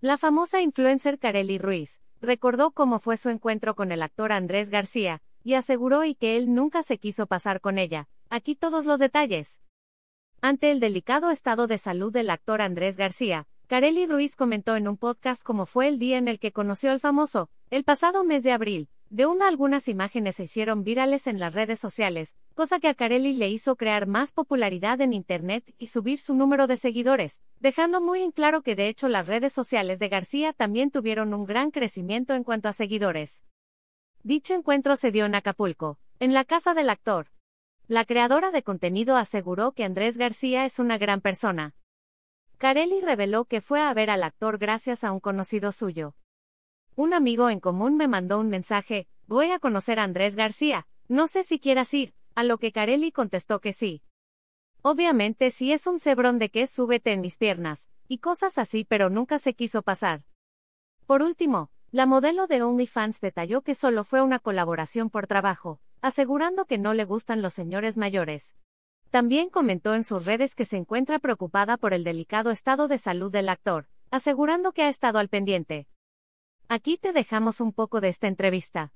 La famosa influencer Kareli Ruiz recordó cómo fue su encuentro con el actor Andrés García, y aseguró y que él nunca se quiso pasar con ella. Aquí todos los detalles. Ante el delicado estado de salud del actor Andrés García, Kareli Ruiz comentó en un podcast cómo fue el día en el que conoció al famoso, el pasado mes de abril. De una algunas imágenes se hicieron virales en las redes sociales, cosa que a Carelli le hizo crear más popularidad en Internet y subir su número de seguidores, dejando muy en claro que de hecho las redes sociales de García también tuvieron un gran crecimiento en cuanto a seguidores. Dicho encuentro se dio en Acapulco, en la casa del actor. La creadora de contenido aseguró que Andrés García es una gran persona. Carelli reveló que fue a ver al actor gracias a un conocido suyo. Un amigo en común me mandó un mensaje, voy a conocer a Andrés García, no sé si quieras ir, a lo que Carelli contestó que sí. Obviamente si es un cebrón de que súbete en mis piernas, y cosas así pero nunca se quiso pasar. Por último, la modelo de OnlyFans detalló que solo fue una colaboración por trabajo, asegurando que no le gustan los señores mayores. También comentó en sus redes que se encuentra preocupada por el delicado estado de salud del actor, asegurando que ha estado al pendiente. Aquí te dejamos un poco de esta entrevista.